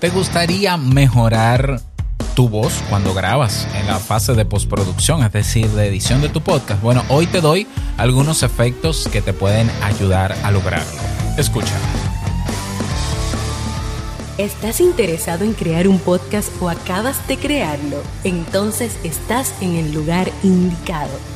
¿Te gustaría mejorar tu voz cuando grabas en la fase de postproducción, es decir, de edición de tu podcast? Bueno, hoy te doy algunos efectos que te pueden ayudar a lograrlo. Escucha. ¿Estás interesado en crear un podcast o acabas de crearlo? Entonces estás en el lugar indicado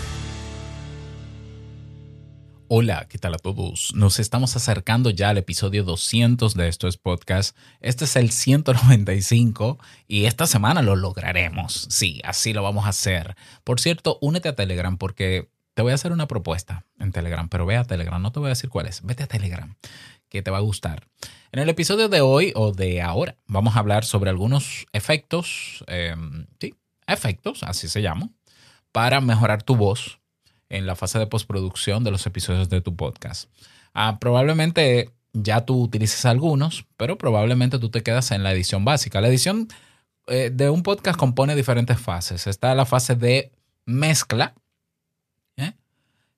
Hola, ¿qué tal a todos? Nos estamos acercando ya al episodio 200 de Esto es Podcast. Este es el 195 y esta semana lo lograremos. Sí, así lo vamos a hacer. Por cierto, únete a Telegram porque te voy a hacer una propuesta en Telegram, pero ve a Telegram, no te voy a decir cuál es. Vete a Telegram, que te va a gustar. En el episodio de hoy o de ahora vamos a hablar sobre algunos efectos, em, sí, efectos, así se llama, para mejorar tu voz en la fase de postproducción de los episodios de tu podcast. Ah, probablemente ya tú utilices algunos, pero probablemente tú te quedas en la edición básica. La edición eh, de un podcast compone diferentes fases. Está la fase de mezcla, ¿eh?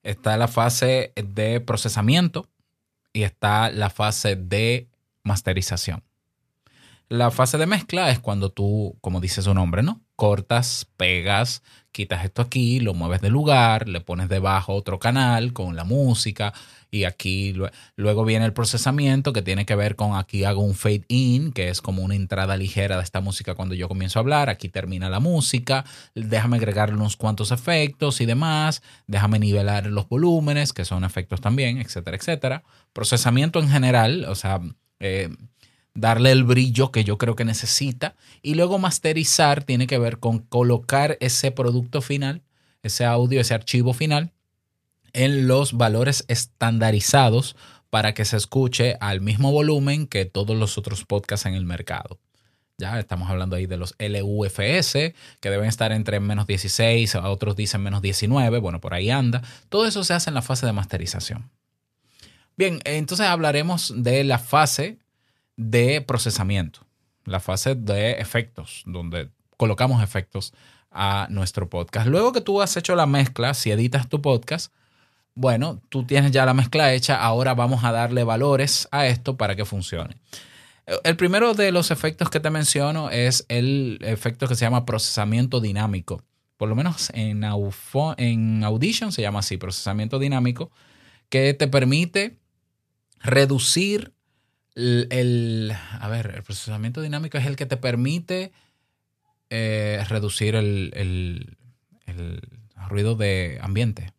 está la fase de procesamiento y está la fase de masterización. La fase de mezcla es cuando tú, como dice su nombre, ¿no? Cortas, pegas, quitas esto aquí, lo mueves de lugar, le pones debajo otro canal con la música y aquí luego viene el procesamiento que tiene que ver con aquí hago un fade in, que es como una entrada ligera de esta música cuando yo comienzo a hablar, aquí termina la música, déjame agregarle unos cuantos efectos y demás, déjame nivelar los volúmenes, que son efectos también, etcétera, etcétera. Procesamiento en general, o sea... Eh, darle el brillo que yo creo que necesita. Y luego masterizar tiene que ver con colocar ese producto final, ese audio, ese archivo final, en los valores estandarizados para que se escuche al mismo volumen que todos los otros podcasts en el mercado. Ya estamos hablando ahí de los LUFS, que deben estar entre menos 16, otros dicen menos 19, bueno, por ahí anda. Todo eso se hace en la fase de masterización. Bien, entonces hablaremos de la fase de procesamiento, la fase de efectos, donde colocamos efectos a nuestro podcast. Luego que tú has hecho la mezcla, si editas tu podcast, bueno, tú tienes ya la mezcla hecha, ahora vamos a darle valores a esto para que funcione. El primero de los efectos que te menciono es el efecto que se llama procesamiento dinámico. Por lo menos en, Audition se llama así, procesamiento dinámico, que te permite reducir el, a ver, el procesamiento dinámico es el que te permite eh, reducir el, ruido de ambiente.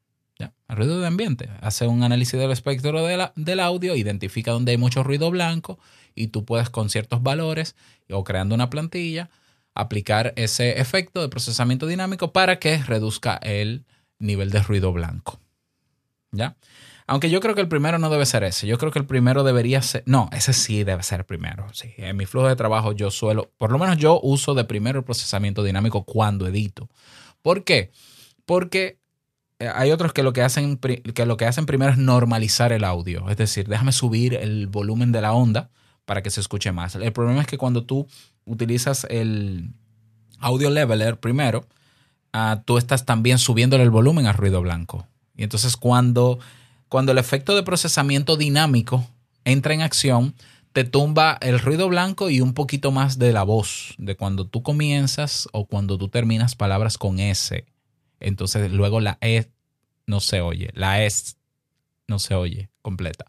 El ruido de ambiente. Hace un análisis del espectro del audio, identifica dónde hay mucho ruido blanco y tú puedes con ciertos valores o creando una plantilla aplicar ese efecto de procesamiento dinámico para que reduzca el nivel de ruido blanco. ¿Ya? Aunque yo creo que el primero no debe ser ese. Yo creo que el primero debería ser. No, ese sí debe ser primero. Sí. En mi flujo de trabajo yo suelo. Por lo menos yo uso de primero el procesamiento dinámico cuando edito. ¿Por qué? Porque eh, hay otros que lo que hacen, que lo que hacen primero es normalizar el audio. Es decir, déjame subir el volumen de la onda para que se escuche más. El problema es que cuando tú utilizas el audio leveler primero, ah, tú estás también subiéndole el volumen a ruido blanco. Y entonces cuando cuando el efecto de procesamiento dinámico entra en acción, te tumba el ruido blanco y un poquito más de la voz, de cuando tú comienzas o cuando tú terminas palabras con S. Entonces luego la E no se oye, la S no se oye completa.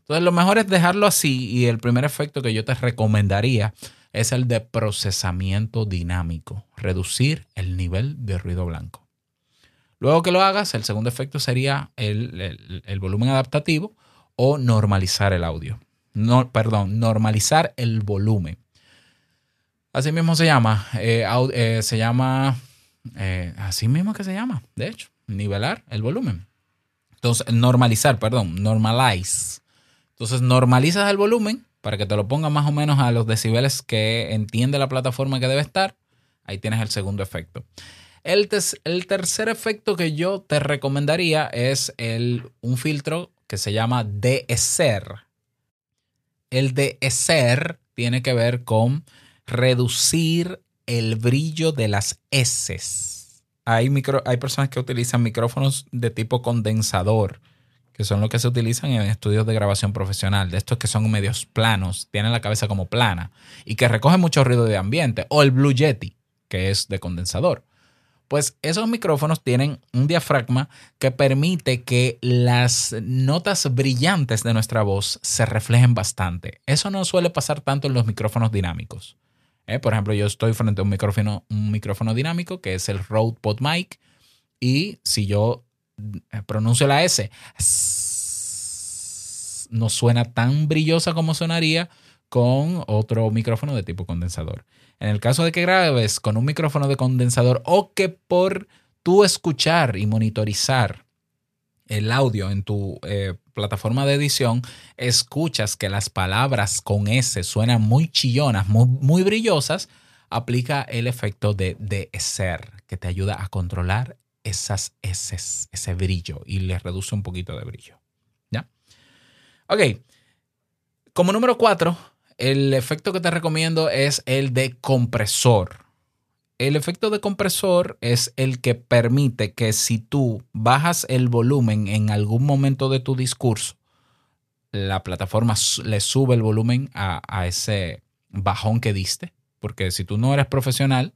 Entonces lo mejor es dejarlo así y el primer efecto que yo te recomendaría es el de procesamiento dinámico, reducir el nivel de ruido blanco. Luego que lo hagas, el segundo efecto sería el, volumen adaptativo o normalizar el audio. No, perdón, normalizar el volumen. Así mismo se llama. Eh, eh, se llama. Eh, así mismo que se llama, de hecho. Nivelar el volumen. Entonces, normalizar, perdón, normalize. Entonces, normalizas el volumen para que te lo ponga más o menos a los decibeles que entiende la plataforma que debe estar. Ahí tienes el segundo efecto. El, el tercer efecto que yo te recomendaría es el, un filtro que se llama de-ser. El de-ser tiene que ver con reducir el brillo de las S. Hay, micro, hay personas que utilizan micrófonos de tipo condensador, que son los que se utilizan en estudios de grabación profesional, de estos que son medios planos, tienen la cabeza como plana y que recogen mucho ruido de ambiente, o el Blue Yeti, que es de condensador. Pues esos micrófonos tienen un diafragma que permite que las notas brillantes de nuestra voz se reflejen bastante. Eso no suele pasar tanto en los micrófonos dinámicos. ¿eh? Por ejemplo, yo estoy frente a un micrófono, un micrófono dinámico que es el Rode PodMic y si yo eh, pronuncio la S, no suena tan brillosa como sonaría con otro micrófono de tipo condensador. En el caso de que grabes con un micrófono de condensador o que por tú escuchar y monitorizar el audio en tu eh, plataforma de edición, escuchas que las palabras con S suenan muy chillonas, muy, brillosas, aplica el efecto de, de ser, que te ayuda a controlar esas S, ese brillo y le reduce un poquito de brillo. ¿Ya? Ok. Como número cuatro, el efecto que te recomiendo es el de compresor. El efecto de compresor es el que permite que si tú bajas el volumen en algún momento de tu discurso, la plataforma le sube el volumen a, ese bajón que diste. Porque si tú no eres profesional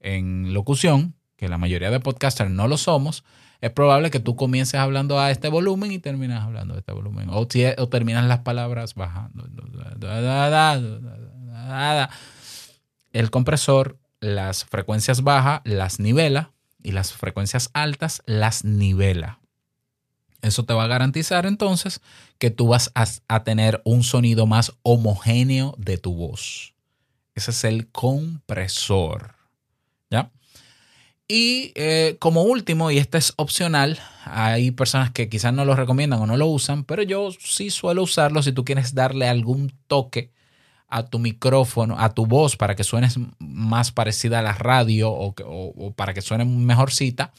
en locución, que la mayoría de podcasters no lo somos, es probable que tú comiences hablando a este volumen y terminas hablando a este volumen. O, o terminas las palabras bajando. El compresor, las frecuencias bajas las nivela y las frecuencias altas las nivela. Eso te va a garantizar entonces que tú vas a, a tener un sonido más homogéneo de tu voz. Ese es el compresor. ¿Ya? Y eh, como último, y este es opcional, hay personas que quizás no lo recomiendan o no lo usan, pero yo sí suelo usarlo si tú quieres darle algún toque a tu micrófono, a tu voz, para que suenes más parecida a la radio o, para que suene mejorcita,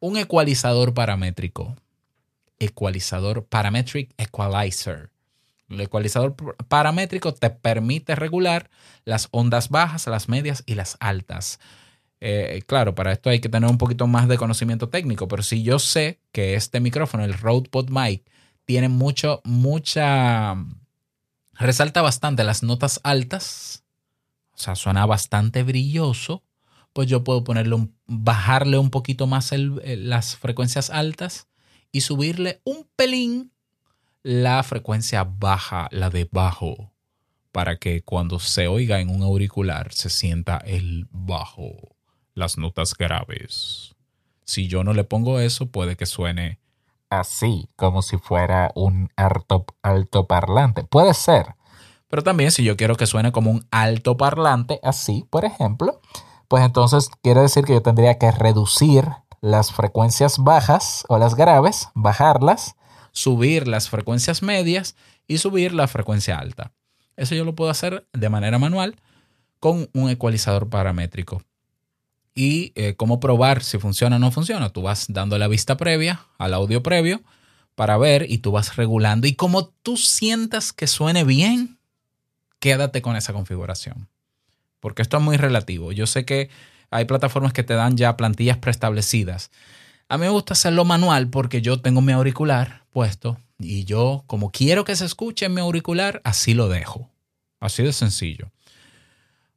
un ecualizador paramétrico. Ecualizador Parametric Equalizer. El ecualizador paramétrico te permite regular las ondas bajas, las medias y las altas. Eh, claro, para esto hay que tener un poquito más de conocimiento técnico, pero si yo sé que este micrófono, el Rode PodMic, tiene mucho, mucha, resalta bastante las notas altas, o sea, suena bastante brilloso, pues yo puedo ponerle bajarle un poquito más las frecuencias altas y subirle un pelín la frecuencia baja, la de bajo, para que cuando se oiga en un auricular se sienta el bajo las notas graves. Si yo no le pongo eso, puede que suene así, como si fuera un alto, altoparlante. Puede ser. Pero también si yo quiero que suene como un altoparlante, así, por ejemplo, pues entonces quiere decir que yo tendría que reducir las frecuencias bajas o las graves, bajarlas, subir las frecuencias medias y subir la frecuencia alta. Eso yo lo puedo hacer de manera manual con un ecualizador paramétrico y eh, cómo probar si funciona o no funciona. Tú vas dando la vista previa al audio previo para ver y tú vas regulando. Y como tú sientas que suene bien, quédate con esa configuración. Porque esto es muy relativo. Yo sé que hay plataformas que te dan ya plantillas preestablecidas. A mí me gusta hacerlo manual porque yo tengo mi auricular puesto y yo, como quiero que se escuche en mi auricular, así lo dejo. Así de sencillo.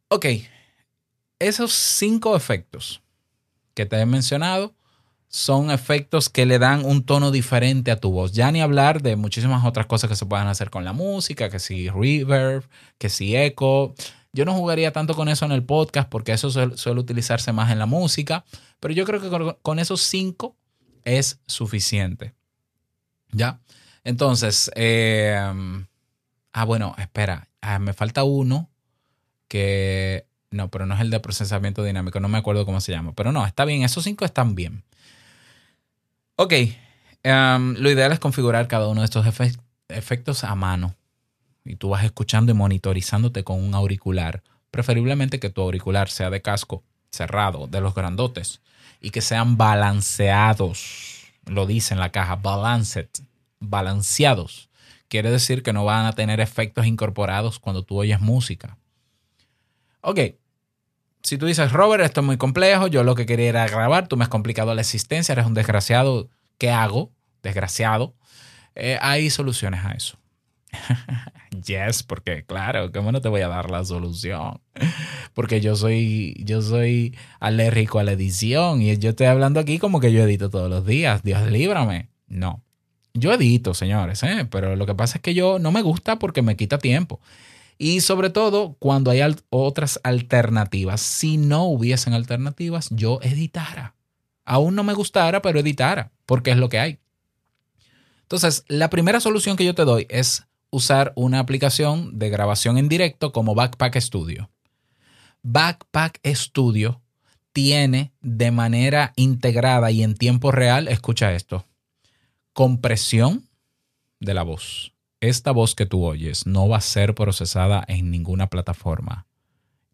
Ok, esos cinco efectos que te he mencionado son efectos que le dan un tono diferente a tu voz. Ya ni hablar de muchísimas otras cosas que se puedan hacer con la música, que si reverb, que si eco. Yo no jugaría tanto con eso en el podcast porque eso suele, utilizarse más en la música, pero yo creo que con, esos cinco es suficiente. ¿Ya? Entonces, eh, ah, bueno, espera, ah, me falta uno que no, pero no es el de procesamiento dinámico, no me acuerdo cómo se llama. Pero no, está bien, esos cinco están bien. Ok, em, lo ideal es configurar cada uno de estos efectos a mano. Y tú vas escuchando y monitorizándote con un auricular. Preferiblemente que tu auricular sea de casco cerrado, de los grandotes, y que sean balanceados. Lo dice en la caja, balanced, balanceados. Quiere decir que no van a tener efectos incorporados cuando tú oyes música. Ok, si tú dices, Robert, esto es muy complejo, yo lo que quería era grabar, tú me has complicado la existencia, eres un desgraciado, ¿qué hago? Desgraciado. Eh, hay soluciones a eso. yes, porque claro, ¿cómo no te voy a dar la solución? Porque yo soy, yo soy alérgico a la edición y yo estoy hablando aquí como que yo edito todos los días. Dios líbrame. No. Yo edito, señores, ¿eh? pero lo que pasa es que yo no me gusta porque me quita tiempo. Y sobre todo cuando hay otras alternativas. Si no hubiesen alternativas, yo editara. Aún no me gustara, pero editara, porque es lo que hay. Entonces, la primera solución que yo te doy es usar una aplicación de grabación en directo como Backpack Studio. Backpack Studio tiene de manera integrada y en tiempo real, escucha esto, compresión de la voz esta voz que tú oyes no va a ser procesada en ninguna plataforma.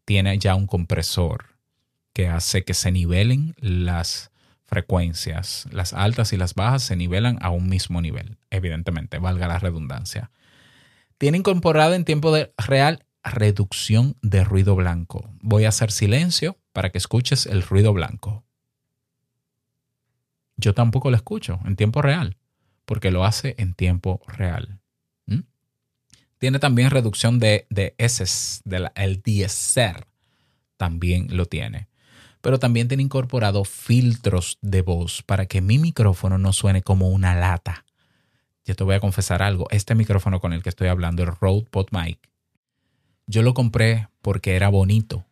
Tiene ya un compresor que hace que se nivelen las frecuencias. Las altas y las bajas se nivelan a un mismo nivel, evidentemente, valga la redundancia. Tiene incorporada en tiempo real reducción de ruido blanco. Voy a hacer silencio para que escuches el ruido blanco. Yo tampoco lo escucho en tiempo real, porque lo hace en tiempo real. Tiene también reducción de, de S, de el DSR. También lo tiene. Pero también tiene incorporado filtros de voz para que mi micrófono no suene como una lata. Yo te voy a confesar algo. Este micrófono con el que estoy hablando, el Rode PodMic, yo lo compré porque era bonito.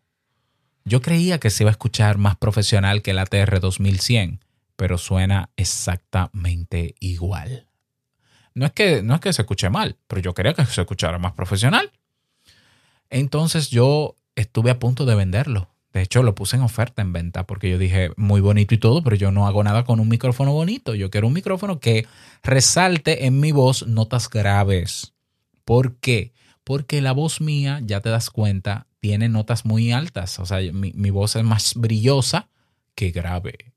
Yo creía que se iba a escuchar más profesional que el ATR 2100, pero suena exactamente igual. No es que, no es que se escuche mal, pero yo quería que se escuchara más profesional. Entonces yo estuve a punto de venderlo. De hecho, lo puse en oferta en venta porque yo dije, muy bonito y todo, pero yo no hago nada con un micrófono bonito. Yo quiero un micrófono que resalte en mi voz notas graves. ¿Por qué? Porque la voz mía, ya te das cuenta, tiene notas muy altas. O sea, mi, mi voz es más brillosa que grave.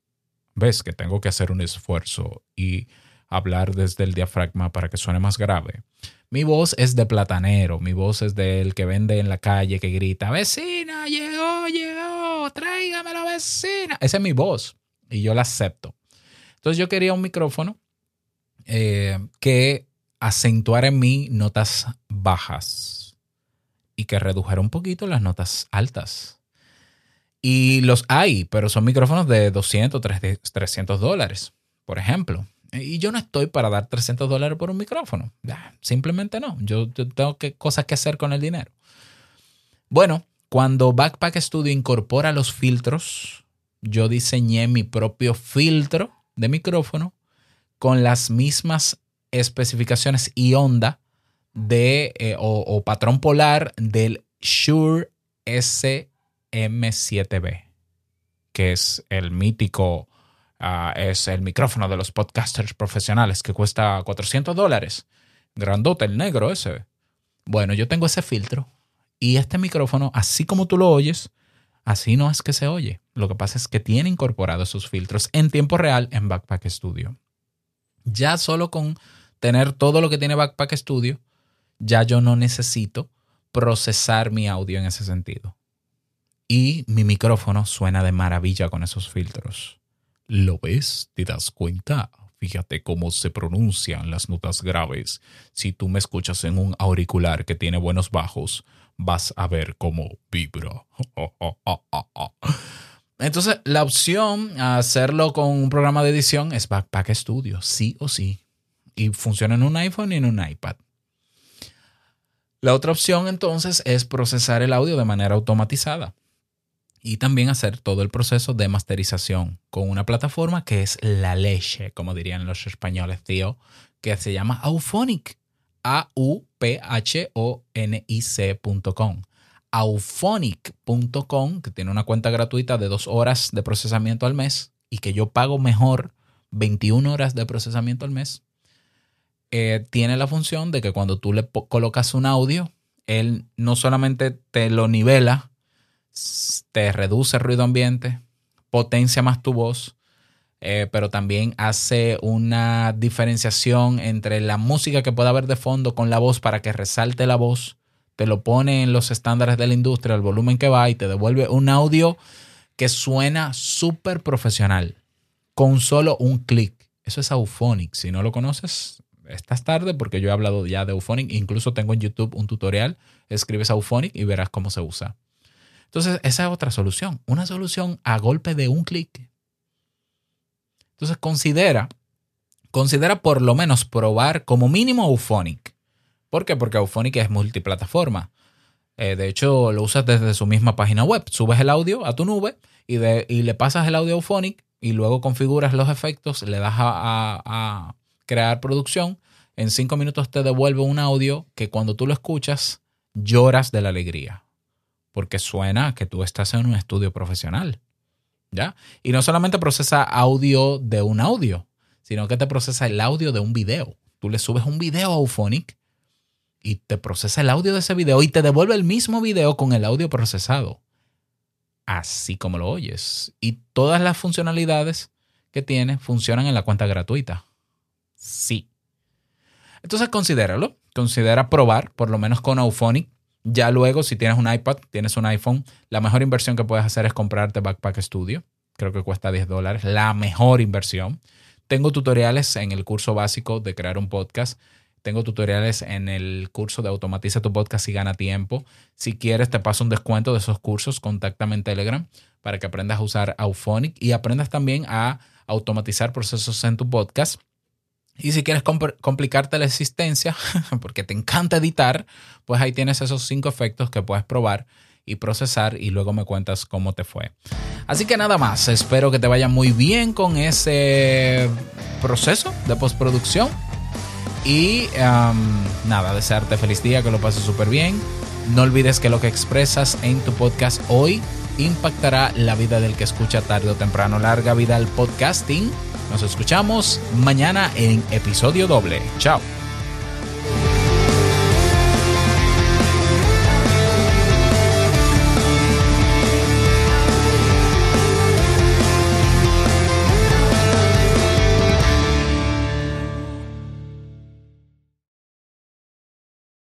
¿Ves? Que tengo que hacer un esfuerzo y hablar desde el diafragma para que suene más grave. Mi voz es de platanero, mi voz es del que vende en la calle, que grita, vecina, llegó, llegó, tráigame la vecina. Esa es mi voz y yo la acepto. Entonces yo quería un micrófono eh, que acentuara en mí notas bajas y que redujera un poquito las notas altas. Y los hay, pero son micrófonos de 200, 300 dólares, por ejemplo. Y yo no estoy para dar 300 dólares por un micrófono. Simplemente no. Yo, tengo cosas que hacer con el dinero. Bueno, cuando Backpack Studio incorpora los filtros, yo diseñé mi propio filtro de micrófono con las mismas especificaciones y onda de, eh, o, patrón polar del Shure SM7B, que es el mítico Ah, es el micrófono de los podcasters profesionales que cuesta 400 dólares. Grandote, el negro ese. Bueno, yo tengo ese filtro y este micrófono, así como tú lo oyes, así no es que se oye. Lo que pasa es que tiene incorporados esos filtros en tiempo real en Backpack Studio. Ya solo con tener todo lo que tiene Backpack Studio, ya yo no necesito procesar mi audio en ese sentido. Y mi micrófono suena de maravilla con esos filtros. ¿Lo ves? ¿Te das cuenta? Fíjate cómo se pronuncian las notas graves. Si tú me escuchas en un auricular que tiene buenos bajos, vas a ver cómo vibra. Entonces, la opción a hacerlo con un programa de edición es Backpack Studio, sí o sí. Y funciona en un iPhone y en un iPad. La otra opción entonces es procesar el audio de manera automatizada y también hacer todo el proceso de masterización con una plataforma que es la leche, como dirían los españoles, tío, que se llama Auphonic. A-U-P-H-O-N-I-C.com. Auphonic.com, que tiene una cuenta gratuita de dos horas de procesamiento al mes y que yo pago mejor 21 horas de procesamiento al mes. Eh, tiene la función de que cuando tú le colocas un audio, él no solamente te lo nivela, te reduce el ruido ambiente, potencia más tu voz, eh, pero también hace una diferenciación entre la música que pueda haber de fondo con la voz para que resalte la voz, te lo pone en los estándares de la industria, el volumen que va y te devuelve un audio que suena súper profesional con solo un clic. Eso es Auphonic. Si no lo conoces, estás tarde porque yo he hablado ya de Auphonic. Incluso tengo en YouTube un tutorial. Escribes Auphonic y verás cómo se usa. Entonces, esa es otra solución. Una solución a golpe de un clic. Entonces, considera, considera por lo menos probar como mínimo Auphonic. ¿Por qué? Porque Auphonic es multiplataforma. Eh, de hecho, lo usas desde su misma página web. Subes el audio a tu nube y, le pasas el audio Auphonic y luego configuras los efectos, le das a crear producción. En cinco minutos te devuelve un audio que cuando tú lo escuchas lloras de la alegría porque suena que tú estás en un estudio profesional. ¿Ya? Y no solamente procesa audio de un audio, sino que te procesa el audio de un video. Tú le subes un video a Auphonic y te procesa el audio de ese video y te devuelve el mismo video con el audio procesado. Así como lo oyes. Y todas las funcionalidades que tiene funcionan en la cuenta gratuita. Sí. Entonces considéralo. Considera probar, por lo menos con Auphonic, ya luego, si tienes un iPad, tienes un iPhone, la mejor inversión que puedes hacer es comprarte Backpack Studio. Creo que cuesta 10 dólares. La mejor inversión. Tengo tutoriales en el curso básico de crear un podcast. Tengo tutoriales en el curso de Automatiza tu podcast y gana tiempo. Si quieres, te paso un descuento de esos cursos. Contáctame en Telegram para que aprendas a usar Auphonic y aprendas también a automatizar procesos en tu podcast y si quieres complicarte la existencia, porque te encanta editar, pues ahí tienes esos cinco efectos que puedes probar y procesar y luego me cuentas cómo te fue. Así que nada más, espero que te vaya muy bien con ese proceso de postproducción. Y nada, desearte feliz día, que lo pases súper bien. No olvides que lo que expresas en tu podcast hoy impactará la vida del que escucha tarde o temprano. Larga vida al podcasting nos escuchamos mañana en episodio doble. Chao.